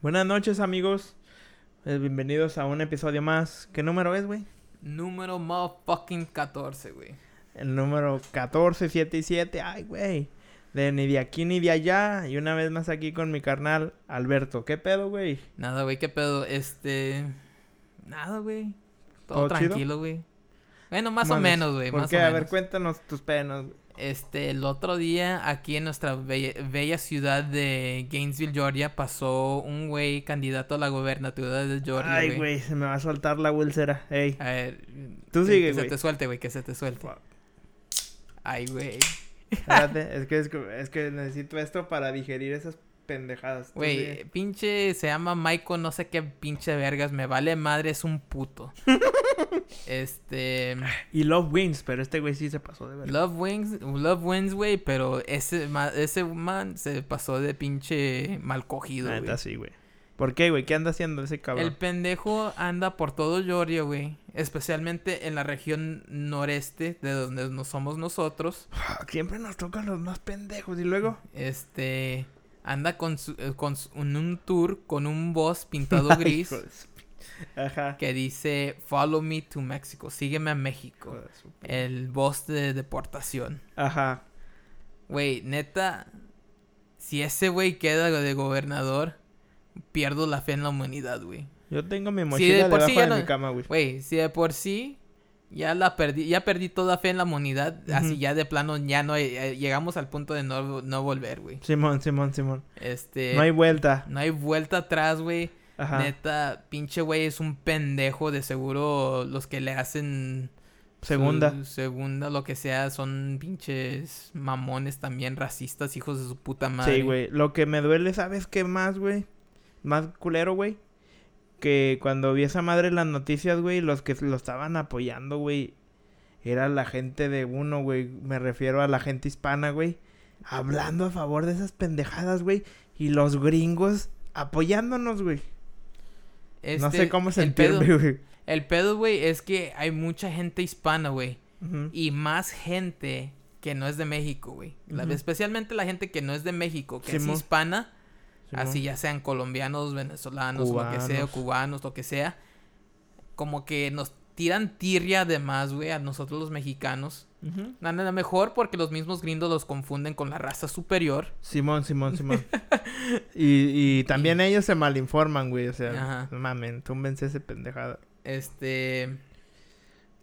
Buenas noches, amigos. Eh, bienvenidos a un episodio más. ¿Qué número es, güey? Número motherfucking 14, güey. El número 14, 7 y 7. Ay, güey. De ni de aquí ni de allá. Y una vez más aquí con mi carnal Alberto. ¿Qué pedo, güey? Nada, güey, qué pedo. Este. Nada, güey. Todo, tranquilo, güey. Bueno, más o menos, güey. ¿Por Más qué? o A ver, cuéntanos tus penas. güey. Este, el otro día, aquí en nuestra bella, bella ciudad de Gainesville, Georgia, pasó un güey candidato a la gobernatura de Georgia, Ay, güey. se me va a soltar la úlcera. Ey. A ver. Tú que- sigue, Que güey. se te suelte, güey, que se te suelte. Ay, güey. Espérate, es que, es, que, es que necesito esto para digerir esas pendejadas. Güey, pinche, se llama Michael, no sé qué pinche vergas, me vale madre, es un puto. este, Y Love Wins, pero este güey sí se pasó de verdad. Love Wings, Love Wins, güey, pero ese, ma- ese man se pasó de pinche mal cogido, güey. Neta, sí, güey. ¿Por qué, güey? ¿Qué anda haciendo ese cabrón? El pendejo anda por todo Georgia, güey, especialmente en la región noreste de donde no somos nosotros. Siempre nos tocan los más pendejos. Y luego. Este, anda con, su- eh, con su- en un tour con un boss pintado gris. de Ajá. que dice Follow me to Mexico, sígueme a México. De El boss de deportación. Ajá. Güey, neta, si ese güey queda de gobernador, pierdo la fe en la humanidad, güey. Yo tengo mi mochila de por debajo sí de no- mi cama, güey. Güey, si de por sí ya la perdí, ya perdí toda fe en la humanidad, así ya de plano ya no eh, llegamos al punto de no, no volver, güey. Simón, Simón, Simón. Este, no hay vuelta. no hay vuelta atrás, güey. Ajá. Neta, pinche güey es un pendejo, de seguro los que le hacen Segunda. Su segunda, lo que sea, son pinches mamones también, racistas, hijos de su puta madre. Sí, güey. Lo que me duele, ¿sabes qué más, güey? Más culero, güey. Que cuando vi esa madre en las noticias, güey, los que lo estaban apoyando, güey, era la gente de uno, güey. Me refiero a la gente hispana, güey. Hablando a favor de esas pendejadas, güey. Y los gringos apoyándonos, güey. no Este, sé cómo el sentirme, güey. El pedo, güey, es que hay mucha gente hispana, güey. Y más gente que no es de México, güey. Especialmente la gente que no es de México, que es hispana. Así ya sean colombianos, venezolanos, lo que sea, Cubanos. cubanos, lo que sea. Como que nos tiran tirria de más, güey, a nosotros los mexicanos. A lo mejor porque los mismos gringos los confunden con la raza superior. Simón, Simón, Simón. y, y también ellos se malinforman, güey. O sea, Ajá. mamen, túmbense ese pendejada. Este.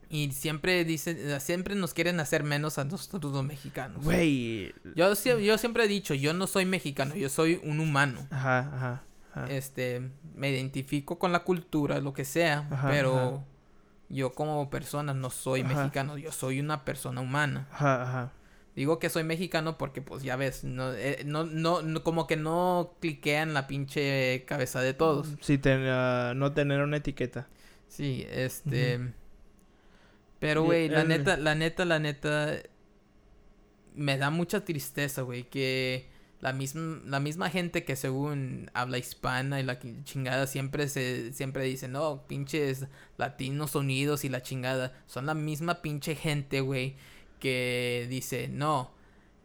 Y siempre dicen, siempre nos quieren hacer menos a nosotros los mexicanos. Güey. Yo, yo siempre he dicho, yo no soy mexicano, yo soy un humano. Ajá, ajá. ajá. Este, me identifico con la cultura, lo que sea, Ajá, pero ajá. yo como persona no soy mexicano, yo soy una persona humana. Ajá, ajá. Digo que soy mexicano porque, pues, ya ves, no, eh, no, no, no- como que no cliquea en la pinche cabeza de todos. Sí, ten- ah, no tener una etiqueta. Sí, este. Pero, güey, la el- neta, la neta, la neta. Me da mucha tristeza, güey, que la misma, la misma gente que según habla hispana y la chingada siempre se, siempre dice, no, pinches latinos unidos y la chingada. Son la misma pinche gente, güey, que dice, no.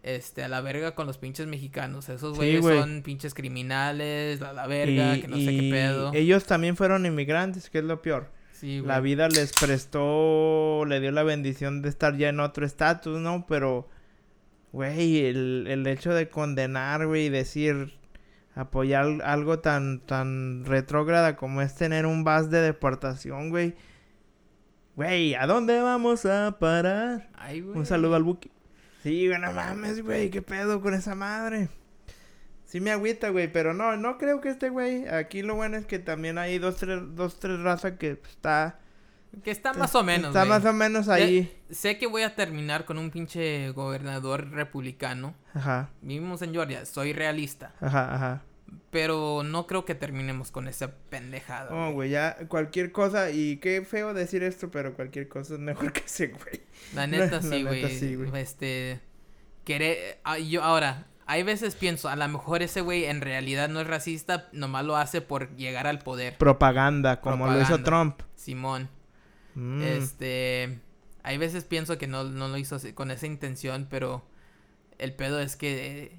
Este, a la verga con los pinches mexicanos. Esos güeyes güey. son pinches criminales, a la verga, Y- que no sé qué pedo. Ellos también fueron inmigrantes, que es lo peor. Sí. La vida les prestó, le dio la bendición de estar ya en otro estatus, ¿no? Pero, güey, el, el hecho de condenar, güey, y decir, apoyar algo tan, tan retrógrada como es tener un bus de deportación, güey. Güey, ¿a dónde vamos a parar? Ay, güey. Un saludo al Buki. Sí, güey, no mames, güey, qué pedo con esa madre. Sí me agüita, güey, pero no, no creo que este güey. Aquí lo bueno es que también hay dos, tres, dos, tres razas que está. Que está más o menos, Está güey. más o menos Ya- ahí. Sé que voy a terminar con un pinche gobernador republicano. Ajá, Vivimos en Georgia, soy realista. ajá, ajá. Pero no creo que terminemos con esa pendejada. Oh, güey, ya cualquier cosa. Y qué feo decir esto, pero cualquier cosa es mejor que ese, güey. La neta La sí, güey. sí, güey. Este. Querer. ah, yo ahora. Hay veces pienso, a lo mejor ese güey en realidad no es racista, nomás lo hace por llegar al poder. Propaganda, como lo hizo. Trump. Simón. Mm, Este. Hay veces pienso que no, no lo hizo con esa intención, pero el pedo es que eh,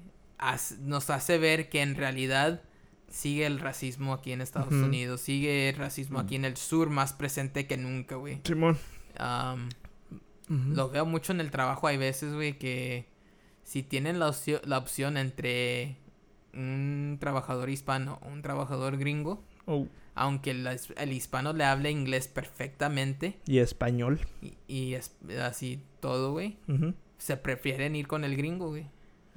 nos hace ver que en realidad sigue el racismo aquí en Estados. Unidos. Sigue el racismo aquí en el sur más presente que nunca, güey. Simón. Ujú. Lo veo mucho en el trabajo. Hay veces, güey, que si tienen la, opcio- la opción entre un trabajador hispano o un trabajador gringo, Oh, aunque el, el hispano le hable inglés perfectamente Y español. y, y es así todo, güey, se prefieren ir con el gringo, güey.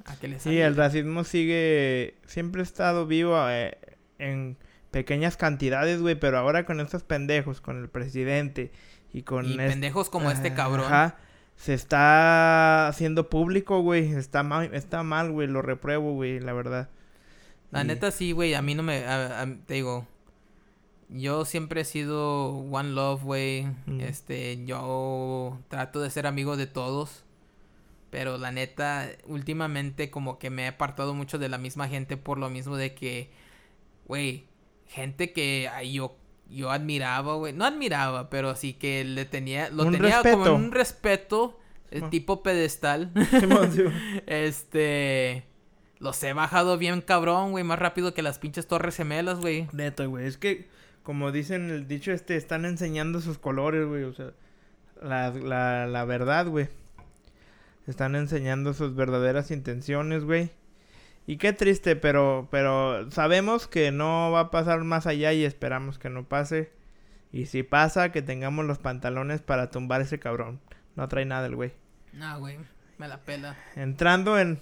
A que les Sí, el racismo sigue. Siempre ha estado vivo eh, en pequeñas cantidades, güey. Pero ahora con estos pendejos, con el presidente y con. Y este- pendejos como este cabrón. Ajá. Se está haciendo público, güey. Está mal, está mal, güey. Lo repruebo, güey, la verdad. La Y- neta sí, güey, a mí no me... a- a- te digo, yo siempre he sido One Love, güey. Mm. Este, yo trato de ser amigo de todos. Pero la neta, últimamente como que me he apartado mucho de la misma gente por lo mismo de que, güey, gente que yo, yo admiraba, güey. No admiraba, pero así que le tenía... Lo Un tenía como respeto. un respeto, el tipo pedestal. Este. Los he bajado bien cabrón, güey. Más rápido que las pinches torres gemelas, güey. Neta, güey. Es que, como dicen el dicho este, están enseñando sus colores, güey. O sea, la, la, la verdad, güey. Están enseñando sus verdaderas intenciones, güey. Y qué triste, pero, pero sabemos que no va a pasar más allá y esperamos que no pase. Y si pasa, que tengamos los pantalones para tumbar ese cabrón. No trae nada el güey. No, güey. Me la pela. Entrando en,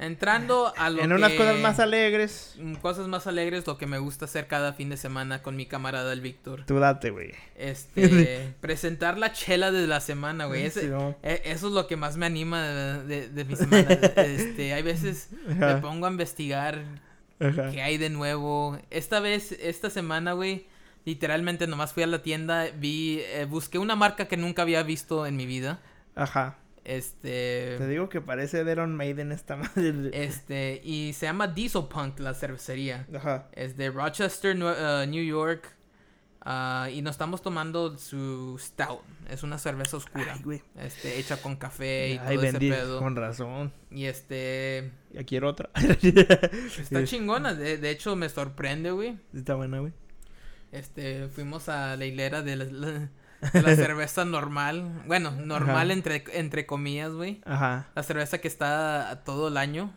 Entrando a lo en unas cosas más alegres. mm, Cosas más alegres, lo que me gusta hacer cada fin de semana con mi camarada el Víctor. Tú date, güey. Este. presentar la chela de la semana, güey. Ese- Sí, no. e- Eso es lo que más me anima de, de- de mi semana. Este, hay veces me pongo a investigar ajá. ¿Qué hay de nuevo? Esta vez, esta semana, güey, literalmente nomás fui a la tienda, vi, eh, busqué una marca que nunca había visto en mi vida. Ajá. Te Este, digo que parece de Iron Maiden esta madre. este, y se llama Diesel Punk, la cervecería. Ajá. Es de Rochester, uh, New York. ah, y nos estamos tomando su Stout. Es una cerveza oscura. Ay, güey. Este, hecha con café y Ay, todo ese pedo. Con razón. Y este, Ya quiero otra. está chingona. De, de hecho, me sorprende, güey. Está buena, güey. Este, fuimos a la hilera de la, la- de la cerveza normal. Bueno, normal Ajá. entre, entre comillas, güey. Ajá. La cerveza que está todo el año.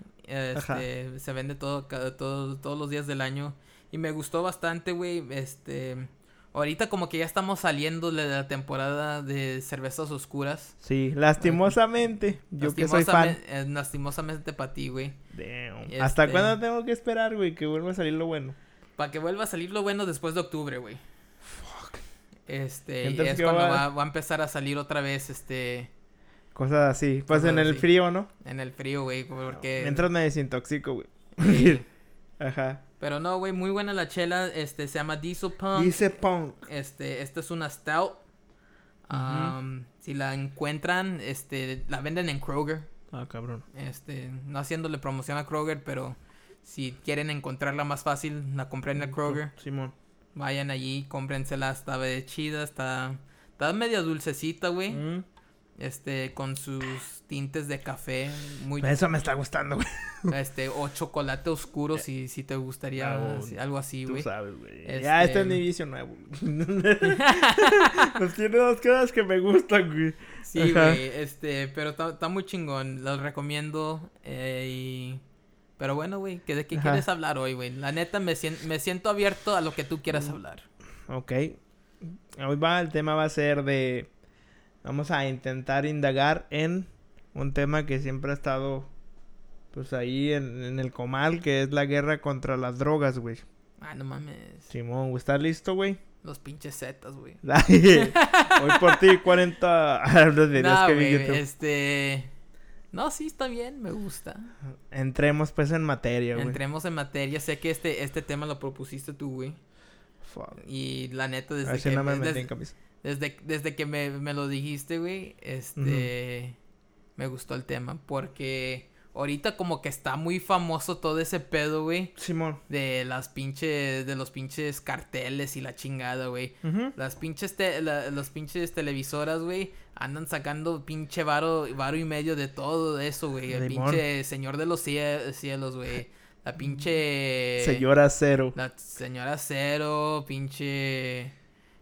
Ajá. Este, se vende todo, todo, todos los días del año. Y me gustó bastante, güey. Este, ahorita como que ya estamos saliendo de la temporada de cervezas oscuras. Sí, lastimosamente. Yo que soy fan. Lastimosamen- eh, Lastimosamente para ti, güey. Damn. Este- ¿Hasta cuándo tengo que esperar, güey? Que vuelva a salir lo bueno. Para que vuelva a salir lo bueno después de octubre, güey. Este, y Entonces, es ¿qué cuando va- va, va a empezar a salir otra vez, este, Cosas así. Pues Cosas en el frío, ¿no? en el frío, güey, porque... Mientras me desintoxico, güey. Sí. Ajá. Pero no, güey, muy buena la chela, este, se llama Diesel Punk. Dice punk. Este, esta es una stout. Am, Si la encuentran, este, la venden en Kroger. Ah, cabrón. Este, no haciéndole promoción a Kroger, pero si quieren encontrarla más fácil, la compren en el Kroger. Simón. Vayan allí, cómprensela, está de chida, está, está media dulcecita, güey. Mm. Este, con sus tintes de café, muy, Eso me está gustando, güey. este, o chocolate oscuro, si, si te gustaría así- algo así, Tú güey. sabes, güey. Este- Ya, este es mi vicio nuevo. pues tiene dos cosas que me gustan, güey. Sí, Ajá. güey, este, pero está está muy chingón, los recomiendo, eh, y... Pero bueno, güey, ¿que ¿de qué Ajá. quieres hablar hoy, güey? La neta, me, sien- me siento abierto a lo que tú quieras hablar. Ok. Hoy va, el tema va a ser de... Vamos a intentar indagar en un tema que siempre ha estado pues ahí en, en el comal, que es la guerra contra las drogas, güey. Ay, no mames, Simón, güey, ¿estás listo, güey? los pinches zetas, güey. Hoy por ti 40 los videos No, güey, este... No, sí, está bien, me gusta. Entremos pues en materia, güey. Entremos en materia, sé que este, este tema lo propusiste tú, güey. Fuck. Y la neta, desde Así que, no me metí desde, en camisa. desde, desde que me, me lo dijiste, güey, este... Me gustó el tema, porque ahorita como que está muy famoso todo ese pedo, güey. Simón. De las pinches, de los pinches carteles y la chingada, güey. Las pinches, te- la- las pinches televisoras, güey, andan sacando pinche varo, varo y medio de todo eso, güey. El pinche señor de los cie- cielos, güey. La pinche... Señora Cero. La señora Cero, pinche...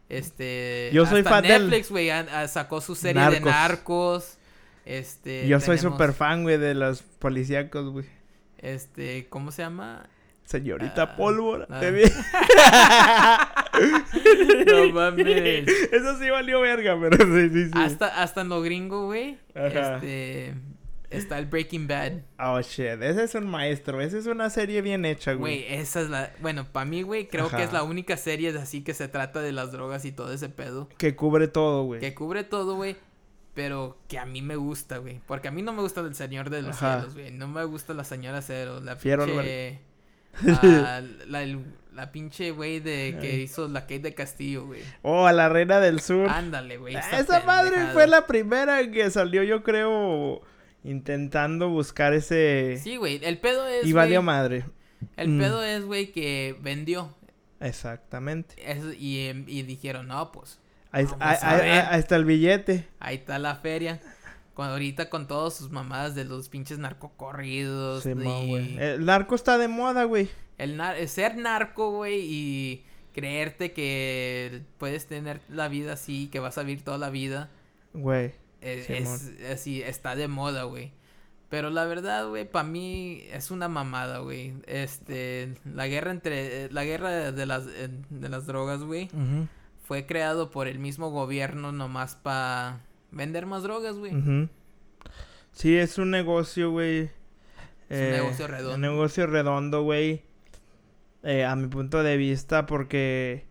Este... Yo soy hasta fan Netflix, güey, sacó su serie de Narcos. Este... Yo soy súper fan, güey, de los policíacos, güey. Este, ¿cómo se llama? Señorita Ah, Pólvora. ah. No mames. Eso sí valió verga, pero sí, sí, sí. Hasta, hasta en lo gringo, güey. Este... Está el Breaking Bad. Oh, shit. Ese es un maestro. Esa es una serie bien hecha, güey. Güey, esa es la... Bueno, para mí, güey, creo Ajá. que es la única serie así que se trata de las drogas y todo ese pedo. Que cubre todo, güey. Que cubre todo, güey. Pero que a mí me gusta, güey. Porque a mí no me gusta el Señor de los Ajá. Cielos, güey. No me gusta la Señora Cero. La Fiero pinche... ah, la, el- la pinche güey de que Ay. hizo la Kate de Castillo, güey. Oh, a la reina del sur. Ándale, güey. Ah, esa madre fue la primera que salió, yo creo, intentando buscar ese... Sí, güey. El pedo es, y valió madre. El Mm. pedo es, güey, que vendió. Exactamente. Eso- y, em, y dijeron, no, pues, Ahí, está el billete. ahí está la feria. Cuando ahorita con todas sus mamadas de los pinches narcocorridos. Sí. El narco está de moda, güey. El nar- el ser narco, güey, y creerte que puedes tener la vida así, que vas a vivir toda la vida. Güey. eh, es así, está de moda, güey. Pero la verdad, güey, para mí es una mamada, güey. Este, la guerra entre, eh, la guerra de las, eh, de las drogas, güey, fue creado por el mismo gobierno nomás para vender más drogas, güey. Sí, es un negocio, güey. Es un negocio redondo. Un negocio redondo, güey. Eh, a mi punto de vista, porque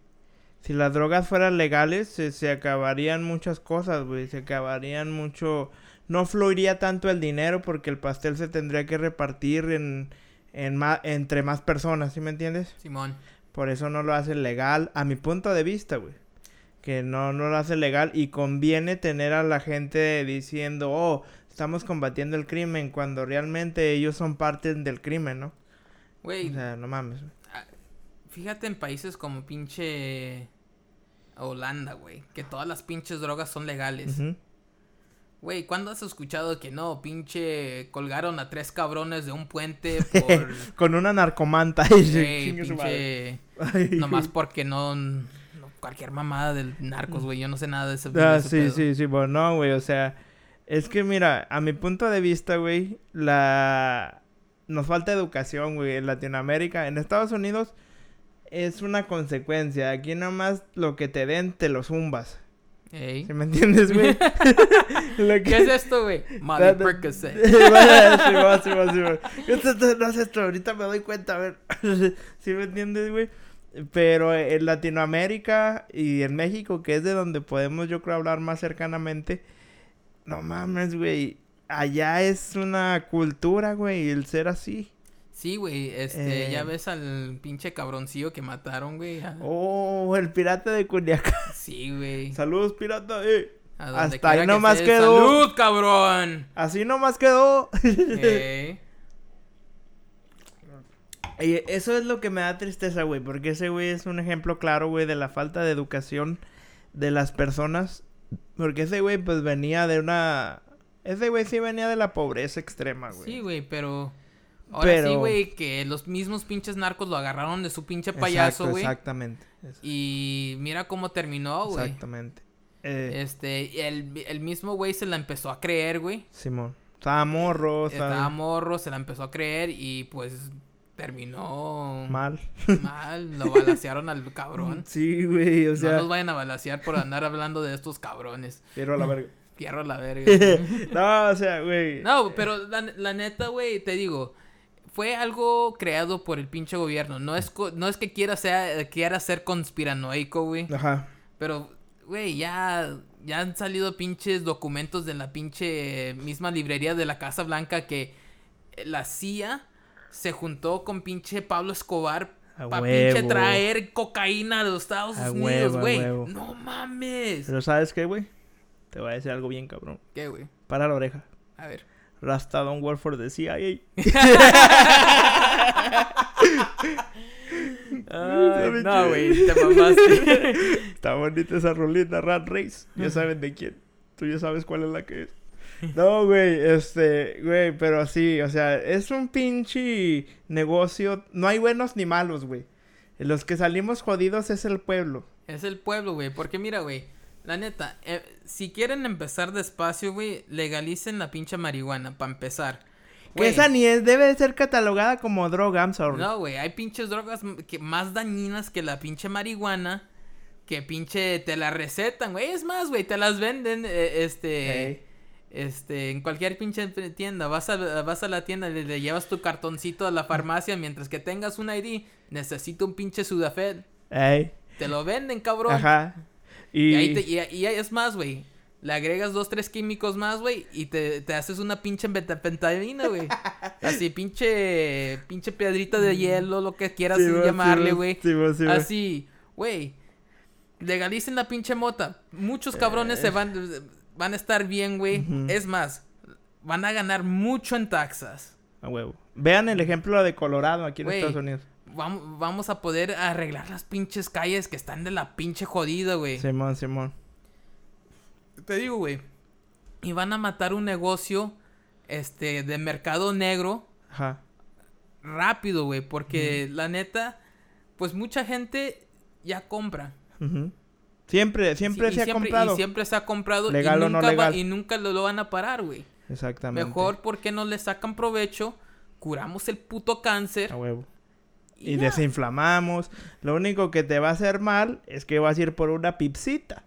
si las drogas fueran legales, se, se acabarían muchas cosas, güey. Se acabarían mucho... No fluiría tanto el dinero porque el pastel se tendría que repartir en, en ma- entre más personas, ¿sí me entiendes? Simón. Por eso no lo hace legal, a mi punto de vista, güey. Que no, no lo hace legal y conviene tener a la gente diciendo, oh, estamos combatiendo el crimen, cuando realmente ellos son parte del crimen, ¿no? Güey, O sea, no mames. Fíjate en países como pinche Holanda, güey, que todas las pinches drogas son legales. Ujú. Güey, ¿cuándo has escuchado que no, pinche colgaron a tres cabrones de un puente por Con una narcomanta. Güey, pinche nomás porque no, no- cualquier mamada del narcos, güey, yo no sé nada de ese, de Ah, ese sí, pedo. sí, sí, bueno, no, güey, o sea, es que mira, a mi punto de vista, güey, la... Nos falta educación, güey, en Latinoamérica, en Estados Unidos es una consecuencia, aquí nada más lo que te den te lo zumbas, Ey. ¿sí me entiendes, güey? Que- ¿Qué es esto, güey? Da- Percocet. No es esto, ahorita me doy cuenta, a ver. ¿Sí me entiendes, güey? Pero en Latinoamérica y en México, que es de donde podemos, yo creo, hablar más cercanamente, no mames, güey. Allá es una cultura, güey, el ser así. Sí, güey, este, Eh. ya ves al pinche cabroncillo que mataron, güey. a- Oh, el pirata de Culiacán. Sí, güey. Saludos, pirata. eh. Hasta ahí que nomás estés, quedó. ¡Salud, cabrón! Así nomás quedó. Ey. Y eso es lo que me da tristeza, güey, porque ese güey es un ejemplo claro, güey, de la falta de educación de las personas. Porque ese güey, pues, venía de una... Ese güey sí venía de la pobreza extrema, güey. Sí, güey, pero... Ahora sí, Pero- güey, que los mismos pinches narcos lo agarraron de su pinche payaso, güey. Exactamente. Y mira cómo terminó, güey. Exactamente. Eh, Este, y el, el mismo güey se la empezó a creer, güey. Simón. Estaba morro, Estaba estaba morro, se la empezó a creer y pues terminó mal. mal. Lo balacearon al cabrón. Sí, güey, o no sea... nos vayan a balacear por andar hablando de estos cabrones. Quiero a la verga. Fierro a la verga. no, o sea, güey. no, pero la, la neta, güey, te digo, fue algo creado por el pinche gobierno. No es, co- no es que quiera, sea, quiera ser conspiranoico, güey. Ajá. Pero, güey, ya, ya han salido pinches documentos de la pinche misma librería de la Casa Blanca que la CIA se juntó con pinche Pablo Escobar para pinche traer cocaína de los Estados A Unidos, güey. No mames. Pero ¿sabes qué, güey? Te voy a decir algo bien cabrón. ¿Qué, güey? Para la oreja. A ver. Rasta don't work for the CIA. Ay, no, güey, te mamaste. Está bonita esa rolita, Rat Race. Ya saben de quién. Tú ya sabes cuál es la que es. No, güey, este, güey, pero sí, o sea, es un pinche negocio. No hay buenos ni malos, güey. Los que salimos jodidos es el pueblo. Es el pueblo, güey. Porque mira, güey. La neta, eh, si quieren empezar despacio, güey, legalicen la pinche marihuana, para empezar. Que esa ni es, debe de ser catalogada como droga, I'm sorry. No, güey, hay pinches drogas que más dañinas que la pinche marihuana. Que pinche te la recetan, güey. Es más, güey, te las venden, eh, este... Este, en cualquier pinche tienda, vas a, vas a la tienda, le, le llevas tu cartoncito a la farmacia, mientras que tengas un ID, necesito un pinche Sudafed. Te lo venden, cabrón. Ajá. Y, Y, ahí te- y- y ahí es más, güey. Le agregas dos, tres químicos más, güey, y te, te haces una pinche betapentalina, güey. Así, pinche, pinche piedrita de hielo, lo que quieras Sí, llamarle, güey. sí, sí. Así, güey. Legalicen la pinche mota. Muchos cabrones se van, van a estar bien, güey. Eh. Es más, van a ganar mucho en taxas. A huevo. Vean el ejemplo de Colorado aquí en. Estados Unidos. Vam- vamos a poder arreglar las pinches calles que están de la pinche jodida, güey. Simón, Simón. Te digo, güey. Y van a matar un negocio, este, de mercado negro Ajá. rápido, güey. Porque la neta, pues mucha gente ya compra. Siempre, siempre Sí, se ha siempre- comprado. Y siempre se ha comprado. Legal y o no nunca va- legal. y nunca lo, lo van a parar, güey. Exactamente. Mejor porque no le sacan provecho, curamos el puto cáncer. A huevo. Y desinflamamos. Lo único que te va a hacer mal es que vas a ir por una pipsita.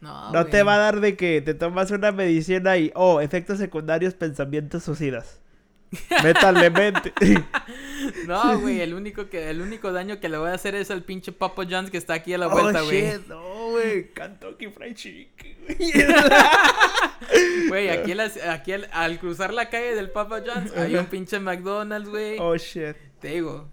No, No te va a dar de que te tomas una medicina y, oh, efectos secundarios, pensamientos suicidas. Métale mente. No, güey, el único que el único daño que le voy a hacer es al pinche Papa John's que está aquí a la oh, vuelta, güey. shit, no, güey. Kentucky Fried Chicken. Güey, aquí, las- aquí al, al cruzar la calle del Papa John's hay un pinche McDonald's, güey. oh, shit. Te digo.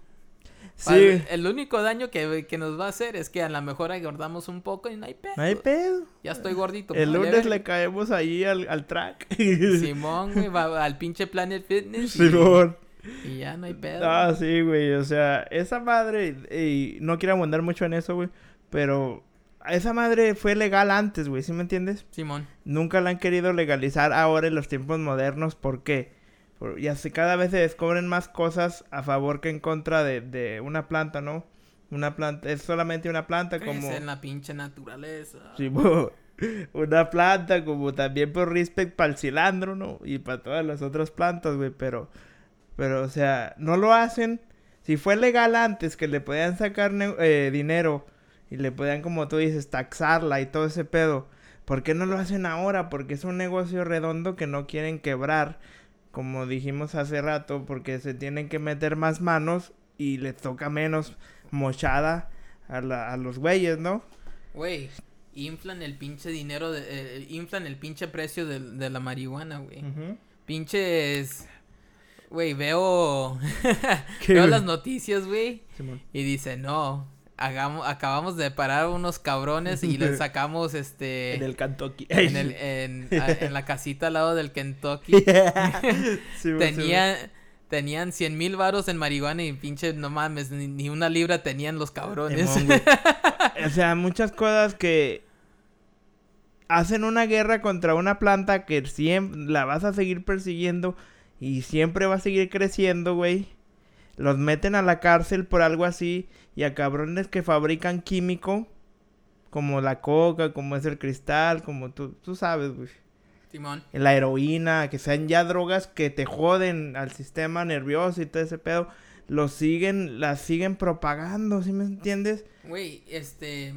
Sí. El único daño que, que nos va a hacer es que a lo mejor engordamos un poco y no hay pedo. No hay pedo. Ya estoy gordito. El lunes le caemos ahí al, al track. Simón, güey, va al pinche Planet Fitness. Simón. Y, ya no hay pedo. Ah, sí, güey. O sea, esa madre. Y no quiero abundar mucho en eso, güey. Pero esa madre fue legal antes, güey. ¿Sí me entiendes? Simón. Nunca la han querido legalizar ahora en los tiempos modernos. ¿Por qué? Ya se, cada vez se descubren más cosas a favor que en contra de, de una planta, ¿no? Una planta, es solamente una planta como... Crece en la pinche naturaleza. Sí, una planta como también por respect para el cilantro, ¿no? Y para todas las otras plantas, güey, pero... Pero, o sea, no lo hacen. Si fue legal antes que le podían sacar eh, dinero y le podían, como tú dices, taxarla y todo ese pedo, ¿por qué no lo hacen ahora? Porque es un negocio redondo que no quieren quebrar, como dijimos hace rato, porque se tienen que meter más manos y les toca menos mochada a, la- a los güeyes, ¿no? Güey, inflan el pinche dinero, de, eh, inflan el pinche precio de, de la marihuana, güey. Pinches... Güey, veo... ¿Qué, veo las noticias, güey. Y dice, no, hagamos, acabos de parar unos cabrones y les sacamos este... En el Kentucky. en, el- en- a- en la casita al lado del Kentucky. Simón, Tenía, tenían 100 mil varos en marihuana y pinche, no mames, ni, ni una libra tenían los cabrones. O sea, muchas cosas que hacen una guerra contra una planta que siempre la vas a seguir persiguiendo y siempre va a seguir creciendo, güey. Los meten a la cárcel por algo así y a cabrones que fabrican químico como la coca, como es el cristal, como tú, tú sabes, güey. Simón. La heroína, que sean ya drogas que te joden al sistema nervioso y todo ese pedo, los siguen, las siguen propagando, ¿sí me entiendes? Güey, este...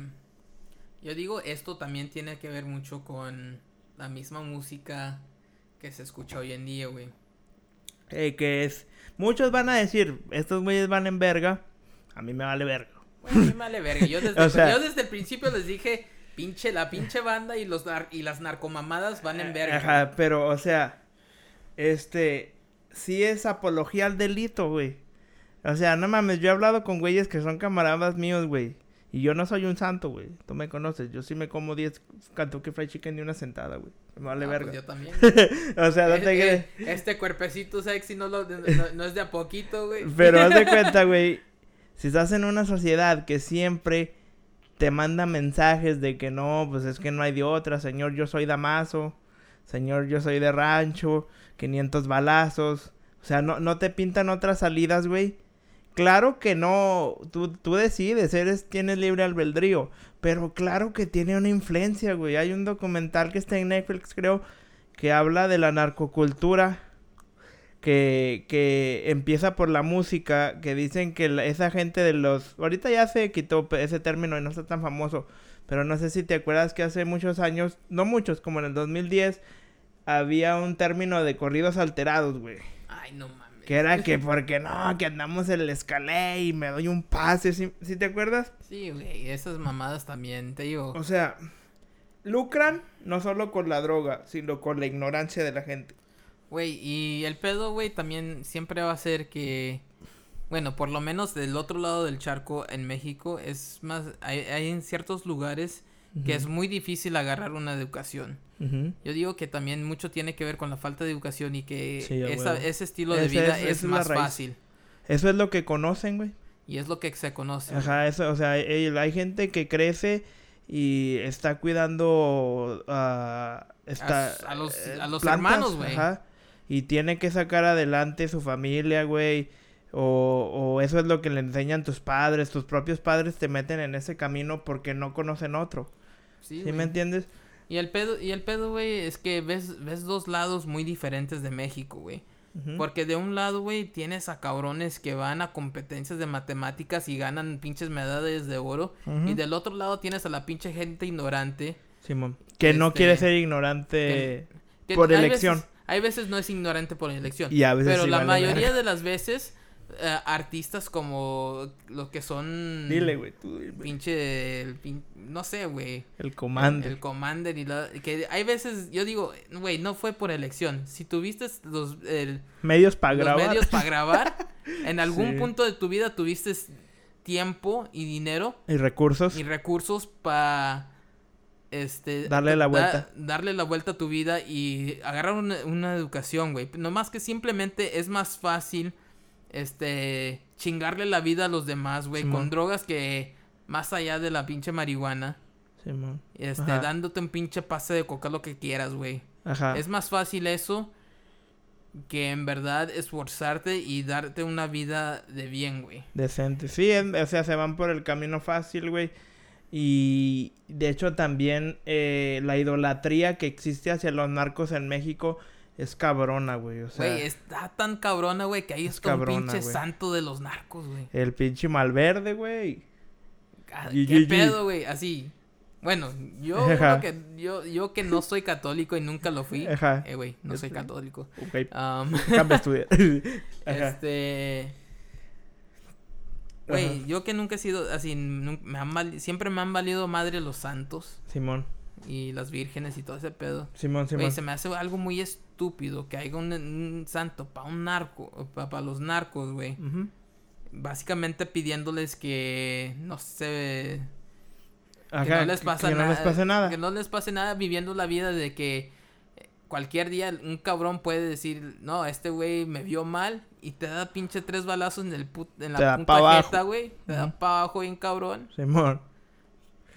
Yo digo, esto también tiene que ver mucho con la misma música que se escucha hoy en día, güey. Eh, que es, muchos van a decir, estos güeyes van en verga, a mí me vale verga. A mí me vale verga. Yo desde, O sea- yo desde el principio les dije, pinche, la pinche banda y, los nar- y las narcomamadas van en verga. Ajá, pero, o sea, este, sí es apología al delito, güey. O sea, no mames, yo he hablado con güeyes que son camaradas míos, güey. Y yo no soy un santo, güey. Tú me conoces. Yo sí me como 10 Kentucky Fried Chicken de una sentada, güey. Me vale Ah, verga. pues yo también. o sea, no Eh, te crees. eh, este cuerpecito sexy no, lo, no, no es de a poquito, güey. Pero haz de cuenta, güey. Si estás en una sociedad que siempre te manda mensajes de que no, pues es que no hay de otra, señor, yo soy Damaso. señor, yo soy de rancho, 500 balazos. O sea, no, no te pintan otras salidas, güey. Claro que no, tú, tú decides, eres, tienes libre albedrío, pero claro que tiene una influencia, güey. Hay un documental que está en Netflix, creo, que habla de la narcocultura, que, que empieza por la música, que dicen que la- esa gente de los... Ahorita ya se quitó ese término y no está tan famoso, pero no sé si te acuerdas que hace muchos años, no muchos, como en el 2010, había un término de corridos alterados, güey. Ay, no mames. Que era que porque no, que andamos en el escalé y me doy un pase, ¿sí, sí te acuerdas? Sí, güey, esas mamadas también, te digo. O sea, lucran no solo con la droga, sino con la ignorancia de la gente. Güey, y el pedo, güey, también siempre va a ser que, bueno, por lo menos del otro lado del charco en México es más, hay, hay en ciertos lugares que es muy difícil agarrar una educación. Yo digo que también mucho tiene que ver con la falta de educación y que Sí, esa- ese estilo de Ese vida es- más fácil. Eso es lo que conocen, güey. Y es lo que se conoce. Ajá, eso, o sea, hay, hay gente que crece y está cuidando a... está, A- a los- eh, a los hermanos, güey. Ajá. Y tiene que sacar adelante su familia, güey. O, o eso es lo que le enseñan tus padres. Tus propios padres te meten en ese camino porque no conocen otro. Sí, ¿Sí, güey. me entiendes? Y el pedo, y el pedo, güey, es que ves, ves dos lados muy diferentes de México, güey. Porque de un lado, güey, tienes a cabrones que van a competencias de matemáticas y ganan pinches medallas de oro. Y del otro lado tienes a la pinche gente ignorante. Simón. Que no Este, quiere ser ignorante que por elección. veces- hay veces no es ignorante por elección. Y a veces pero sí la vale mayoría verga. de las veces, eh, artistas como los que son... Dile, güey, tú. Pinche, el pin- no sé, güey. El comando. El, el Commander y la... Que hay veces, yo digo, güey, no fue por elección. Si tuviste los, el- Medios para grabar. medios para grabar, en algún Sí. punto de tu vida tuviste tiempo y dinero Y recursos. y recursos para... Este, Darle la da- vuelta. darle la vuelta a tu vida y agarrar una, una educación, güey. No más que simplemente es más fácil, este, chingarle la vida a los demás, güey, con drogas que más allá de la pinche marihuana. Simón. Este, Ajá. dándote un pinche pase de coca, lo que quieras, güey. Ajá. Es más fácil eso que en verdad esforzarte y darte una vida de bien, güey. Decente. Sí, en- o sea, se van por el camino fácil, güey. Y de hecho también eh, la idolatría que existe hacia los narcos en México es cabrona, güey. O sea, Güey, está tan cabrona, güey, que ahí es está un cabrona, pinche güey. santo de los narcos, güey. el pinche Malverde, güey. Ah, ¿Qué pedo, güey? Así. Bueno, yo que yo, yo que no soy católico y nunca lo fui. Ajá. Eh, güey, no soy católico. Ok, Am, cambia estudiar. Este. Güey, yo que nunca he sido así, me han val- siempre me han valido madre los santos Simón. y las vírgenes y todo ese pedo. Simón, Simón. Güey, se me hace algo muy estúpido que haya un, un santo para un narco, para los narcos, güey. Ujú. Básicamente pidiéndoles que no sé, que Ajá, no les pasa que no les pase nada. Que no les pase nada viviendo la vida de que cualquier día un cabrón puede decir, no, este güey me vio mal y te da pinche tres balazos en el put- en Te la da punta güey. Te da Ujú. para abajo bien cabrón. Simón.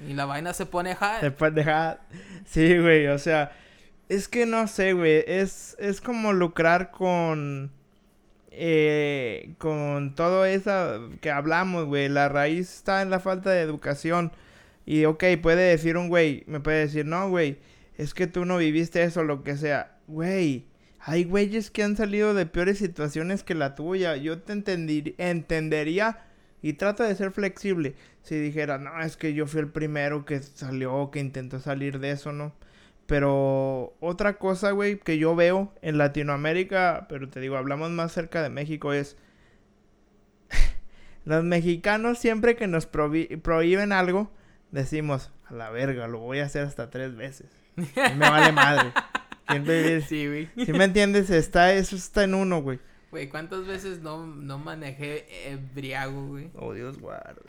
Y la vaina se pone high. Después dejar. Sí, güey, o sea. Es que no sé, güey. Es, es como lucrar con. Eh, con todo eso que hablamos, güey. La raíz está en la falta de educación. Y, ok, puede decir un güey. Me puede decir, no, güey. Es que tú no viviste eso, lo que sea. Güey. Hay güeyes que han salido de peores situaciones que la tuya. Yo te entendería. Y trato de ser flexible. Si dijera, no, es que yo fui el primero que salió, que intentó salir de eso, ¿no? Pero otra cosa, güey, que yo veo en Latinoamérica, pero te digo, hablamos más cerca de México, es... Los mexicanos siempre que nos prohíben algo, decimos, a la verga, lo voy a hacer hasta tres veces. Me vale madre. Siempre Sí, güey. Si me entiendes, está, eso está en uno, güey. Güey, ¿cuántas veces no, no manejé embriago, güey? Oh, Dios guarde.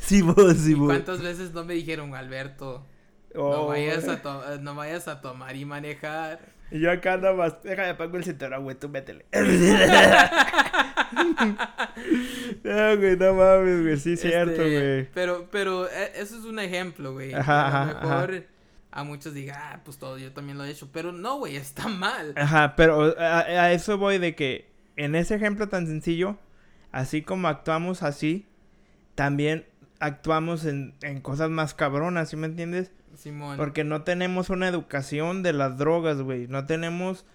Sí, vos, sí, ¿Y vos. cuántas veces no me dijeron, Alberto, no, Oh, vayas a to- no vayas a tomar y manejar? Y yo acá nada más, déjame pongo el cinturón, güey, tú métele. no, güey, no mames, güey, sí, cierto, Este, güey. Pero, pero eh, eso es un ejemplo, güey. Ajá, a lo ajá, mejor a muchos diga, ah, pues todo, yo también lo he hecho. Pero no, güey, está mal. Ajá, pero a, a eso voy de que en ese ejemplo tan sencillo, así como actuamos así, también actuamos en, en cosas más cabronas, ¿sí me entiendes? Simón. Porque no tenemos una educación de las drogas, güey. No tenemos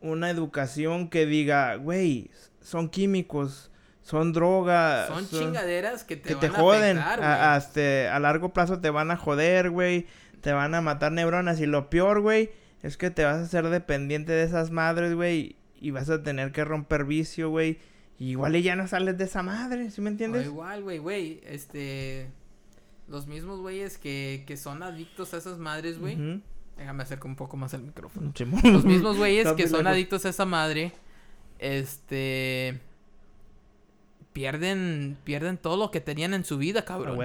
una educación que diga, güey, son químicos, son drogas. Son, chingaderas que te, que van te a joden. afectar, güey. a, hasta a largo plazo te van a joder, güey. Te van a matar neuronas. Y lo peor, güey, es que te vas a hacer dependiente de esas madres, güey. Y vas a tener que romper vicio, güey. Y Igual y ya no sales de esa madre, ¿sí me O entiendes? igual, güey, güey, este... Los mismos güeyes que, que son adictos a esas madres, güey. Ujú. Déjame acercar un poco más el micrófono. Los mismos güeyes que son adictos a esa madre, este... Pierden, pierden todo lo que tenían en su vida, A cabrón.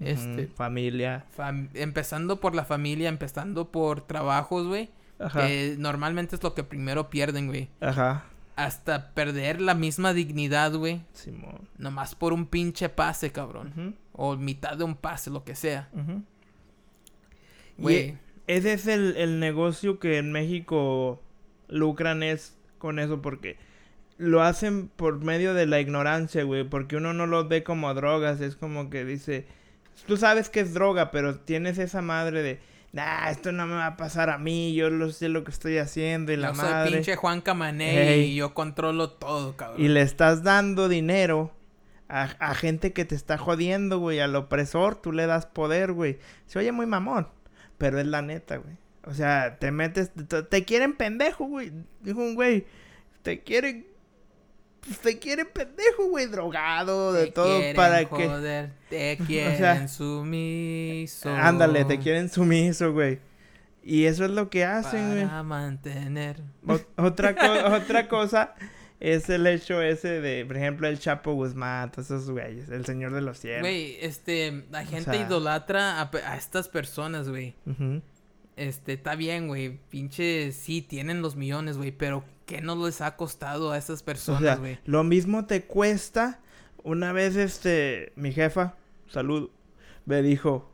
Este- Familia. Fam- empezando por la familia, empezando por trabajos, güey. Ajá. Que normalmente es lo que primero pierden, güey. Ajá. Hasta perder la misma dignidad, güey. Simón. Nomás por un pinche pase, cabrón. O mitad de un pase, lo que sea. Güey. ese es el, el negocio que en México lucran es con eso porque lo hacen por medio de la ignorancia, güey, porque uno no lo ve como drogas, es como que dice, tú sabes que es droga, pero tienes esa madre de, nah, esto no me va a pasar a mí, yo lo sé lo que estoy haciendo y la Yo soy madre. pinche Juan Camané y yo controlo todo, cabrón. Y le estás dando dinero a, a gente que te está jodiendo, güey. Al opresor tú le das poder, güey. Se oye muy mamón, pero es la neta, güey. O sea, te metes... Te, te quieren pendejo, güey. Dijo un güey. Te quieren... te quieren pendejo, güey. Drogado, de Te todo quieren para que... joder, te quieren sea, sumiso. Ándale, te quieren sumiso, güey. Y eso es lo que hacen, güey. Para mantener. Ot- otra, co- otra cosa es el hecho ese de, por ejemplo, el Chapo Guzmán, todos esos güeyes, el Señor de los Cielos. Güey, este, la gente sea- idolatra a, estas personas, güey. Este, está bien, güey. Pinche, sí, tienen los millones, güey. Pero, ¿qué no les ha costado a esas O personas, sea, güey? lo mismo te cuesta. Una vez, este, mi jefa, salud, me dijo,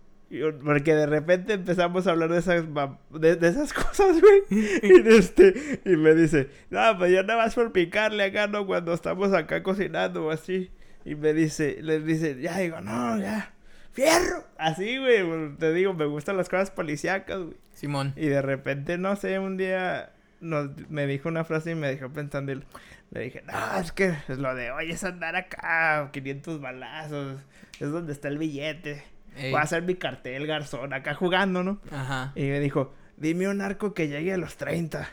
porque de repente empezamos a hablar de esas, de, de esas cosas, güey. y, este, y me dice, no, pues yo nada más por picarle acá, ¿no? Cuando estamos acá cocinando o así. Y me dice, le dice, ya digo, no, ya, fierro. Así, güey, te digo, me gustan las cosas policíacas, güey. Simón. Y de repente, no sé, un día nos, me dijo una frase y me dejó pensando. y Le dije, no, es que es lo de hoy es andar acá, 500 balazos, es donde está el billete. Ey. Voy a hacer mi cartel, garzón, acá jugando, ¿no? Ajá. Y me dijo, dime un arco que llegue a los 30.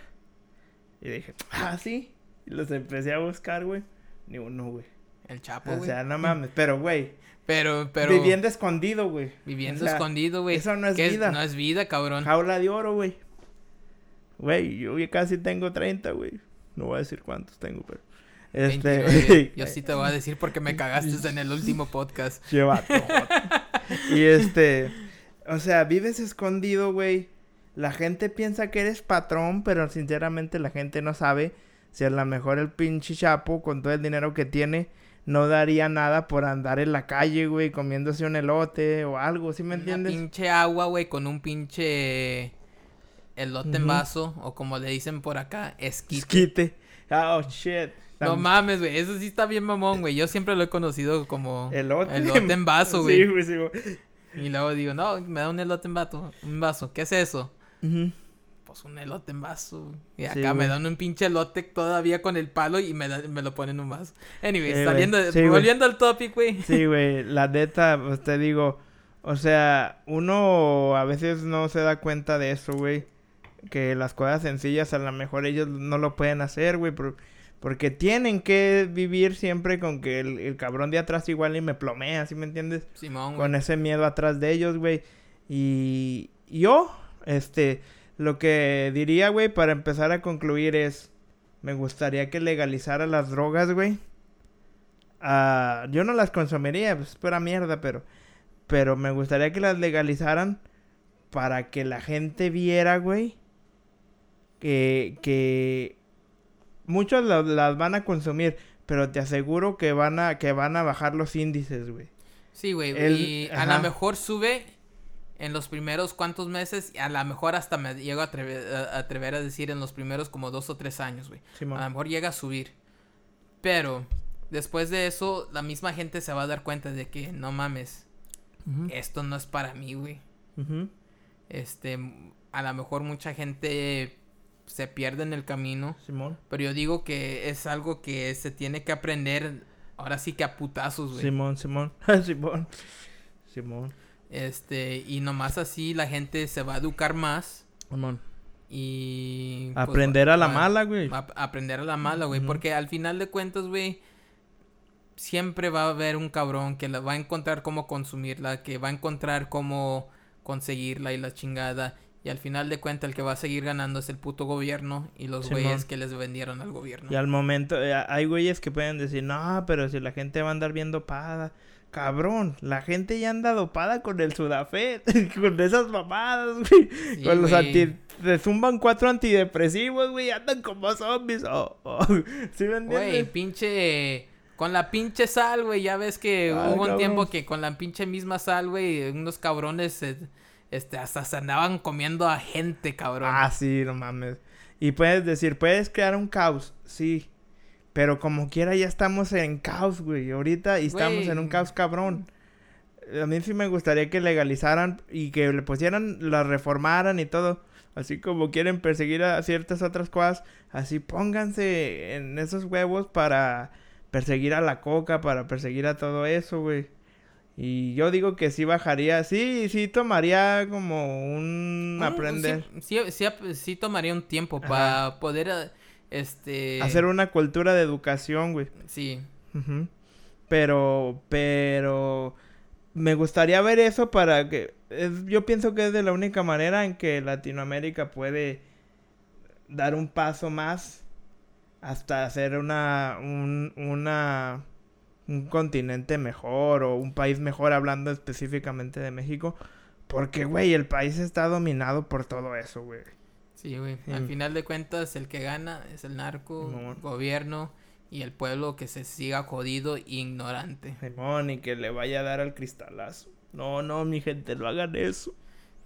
Y dije, ah, sí. Y los empecé a buscar, güey. Ni uno, güey. El Chapo, O güey. sea, no mames. Pero, güey, Pero, pero. viviendo escondido, güey. Viviendo O sea, escondido, güey. eso no es ¿Qué vida. No es vida, cabrón. Jaula de oro, güey. Güey, yo casi tengo 30, güey. No voy a decir cuántos tengo, pero... Este... 29. Yo sí te voy a decir porque me cagaste en el último podcast. Lleva Y este... O sea, vives escondido, güey. La gente piensa que eres patrón, pero sinceramente la gente no sabe si a lo mejor el pinche chapo, con todo el dinero que tiene, no daría nada por andar en la calle, güey, comiéndose un elote o algo, ¿sí me Una entiendes? pinche agua, güey, con un pinche elote en Ujú. vaso. O como le dicen por acá, esquite. Esquite. Oh, shit. No mames, güey. Eso sí está bien mamón, güey. Yo siempre lo he conocido como Elote. elote en vaso, Sí, güey. sí, güey. Y luego digo, no, me da un elote en vaso. Un vaso. ¿Qué es eso? Pues un elote en vaso. Y Sí, acá me güey. dan un pinche elote todavía con el palo y me, me lo ponen en un vaso. Güey. saliendo, güey. volviendo al topic, güey. Sí, güey, la neta, pues te digo, o sea, uno a veces no se da cuenta de eso, güey. Que las cosas sencillas a lo mejor ellos no lo pueden hacer, güey, por- porque tienen que vivir siempre con que el, el cabrón de atrás igual y me plomea, ¿sí me entiendes? Simón. Con ese miedo atrás de ellos, güey. Y yo, este, lo que diría, güey, para empezar a concluir es, me gustaría que legalizara las drogas, güey. Ah, yo no las consumiría, pues es pura mierda, pero, pero me gustaría que las legalizaran para que la gente viera, güey, que, que muchos la- las van a consumir, pero te aseguro que van a, que van a bajar los índices, güey. Sí, güey. Y a lo mejor sube en los primeros cuantos meses, a lo mejor hasta me llego a atrever, a, atrever a decir en los primeros como dos o tres años, güey. A lo mejor llega a subir. Pero después de eso, la misma gente se va a dar cuenta de que no mames, esto no es para mí, güey. Este, a lo mejor mucha gente se pierde en el camino. Simón. Pero yo digo que es algo que se tiene que aprender ahora sí que a putazos, güey. Simón, Simón, Simón. Simón. Este, y nomás así la gente se va a educar más. Simón. Y... Pues, aprender a la mala, güey. aprender a la mala, güey. Porque al final de cuentas, güey, siempre va a haber un cabrón que la va a encontrar cómo consumirla, que va a encontrar cómo conseguirla y la chingada. Y al final de cuentas el que va a seguir ganando es el puto gobierno y los güeyes que les vendieron al gobierno. Y al momento, eh, hay güeyes que pueden decir, no, pero si la gente va a andar bien dopada. Cabrón, la gente ya anda dopada con el Sudafed, con esas mamadas, güey. con los anti... Se zumban cuatro antidepresivos, güey, andan como zombies. Oh, oh. ¿Sí me entiendes? Güey, pinche... Con la pinche sal, güey, ya ves que hubo un tiempo que con la pinche misma sal, güey, unos cabrones este, hasta se andaban comiendo a gente, cabrón. Ah, sí, no mames. Y puedes decir, puedes crear un caos, sí. Pero como quiera ya estamos en caos, güey. Ahorita y estamos en un caos cabrón. A mí sí me gustaría que legalizaran y que le pusieran, la reformaran y todo. Así como quieren perseguir a ciertas otras cosas, así pónganse en esos huevos para perseguir a la coca, para perseguir a todo eso, güey. Y yo digo que sí bajaría, sí, sí tomaría como un aprender. Sí, sí, sí, tomaría un tiempo para poder, eh, este... Hacer una cultura de educación, güey. Sí. Pero, pero... Me gustaría ver eso para que... yo pienso que es de la única manera en que Latinoamérica puede dar un paso más hasta hacer una... Un, una un continente mejor o un país mejor hablando específicamente de México. Porque, güey, el país está dominado por todo eso, güey. Sí, güey. Al final de cuentas, el que gana es el narco, el gobierno y el pueblo que se siga jodido e ignorante. Simón, y que le vaya a dar al cristalazo. No, no, mi gente, no hagan eso.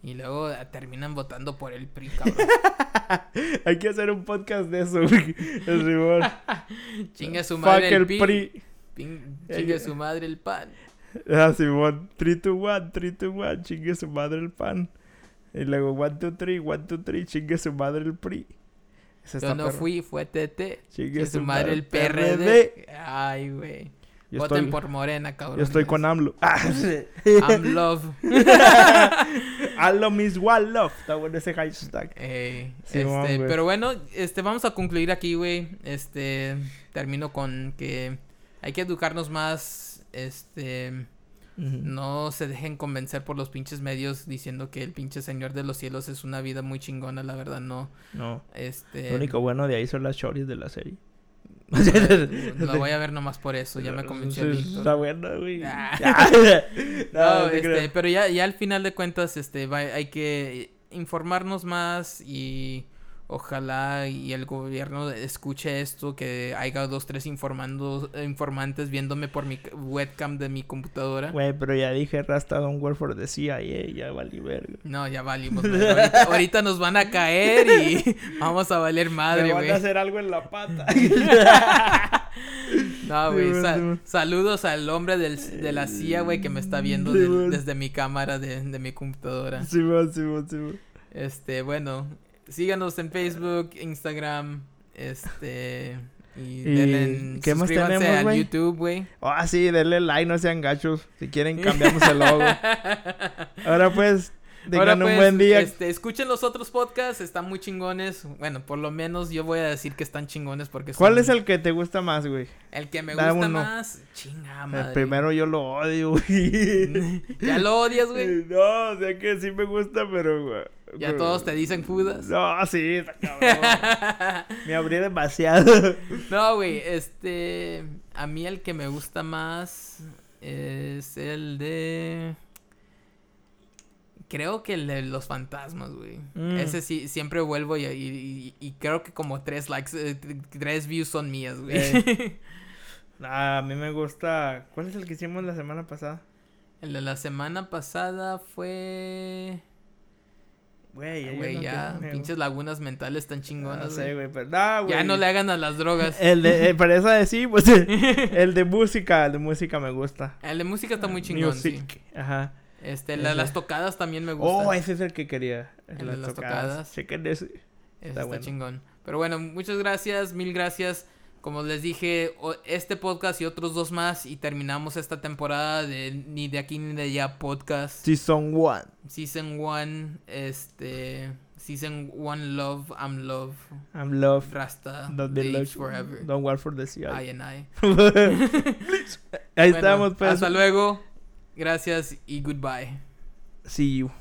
Y luego terminan votando por el PRI, cabrón. Hay que hacer un podcast de eso, güey. El Simón. Chinga su madre el, PRI. Chingue su madre el pan. Ah, Simón. 3, 2, 1, 3, 2, 1. Chingue su madre el pan. Y luego 1, 2, 3, 1, 2, 3. Chingue su madre el PRI. Yo no fui, fue TT. Chingue su madre el PRD. Ay, güey. Voten por Morena, cabrón. Yo estoy con AMLO. I'm love. AMLO is one love. Está bueno ese hashtag. Eh, este, pero bueno, este, vamos a concluir aquí, güey. Este, termino con que hay que educarnos más, este... No se dejen convencer por los pinches medios diciendo que el pinche Señor de los Cielos es una vida muy chingona, la verdad no. No. Este... Lo único bueno de ahí son las choris de la serie. Lo voy a ver nomás por eso, ya me convenció. Está bueno, güey. Ah. no, este, pero ya, ya al final de cuentas, este, hay que informarnos más y Ojalá y el gobierno escuche esto, que haya dos, tres informando, informantes viéndome por mi webcam de mi computadora. Güey, pero ya dije Rasta Don't Work for the CIA, ya valí verga. No, ya valimos. Ahorita, nos van a caer y vamos a valer madre, güey. van a hacer algo en la pata. no, güey. saludos al hombre del, de la CIA, güey, que me está viendo desde mi cámara de, de mi computadora. Sí, sí, sí, Este, bueno, síganos en Facebook, Instagram, este... Y, denle, ¿qué más tenemos, a YouTube, güey. Ah, sí, denle like, no sean gachos. Si quieren, cambiamos el logo. Ahora pues, Un pues, buen día. Este, escuchen los otros podcasts, están muy chingones. Bueno, por lo menos yo voy a decir que están chingones porque ¿Cuál es el que te gusta más, güey? El que me gusta más, chinga madre. El primero yo lo odio, güey. ¿Ya lo odias, güey? No, o sea que sí me gusta, pero, güey. ¿Ya todos te dicen Judas? No, sí, cabrón. me abrí demasiado. No, güey, este... A mí el que me gusta más es el de... Creo que el de los fantasmas, güey. Mm. Ese sí, siempre vuelvo y, y, creo que como tres likes, eh, tres views son mías, güey. a mí me gusta... ¿Cuál es el que hicimos la semana pasada? El de la semana pasada fue. Güey, Güey, no ya, pinches lagunas mentales tan No chingonas, sé, güey. pero no, güey. ya no le hagan a las drogas. El de, eh, para eso decir, pues, el de música, el de música me gusta. El de música está muy chingón, sí. Ajá. Este, la las tocadas también me gusta. Oh, ese es el que quería. El de las tocadas. Chequen ese. Ese está está, bueno. chingón. Pero bueno, muchas gracias, mil gracias. Como les dije, este podcast y otros dos más y terminamos esta temporada de Ni de aquí ni de allá podcast. Season 1. Season 1, este... Season 1 Love, I'm Love, I'm love. Rasta, Don't be love. Forever, Don't work for the CI. I and I. Ahí Bueno, estamos, pues. Hasta luego, gracias y goodbye. See you.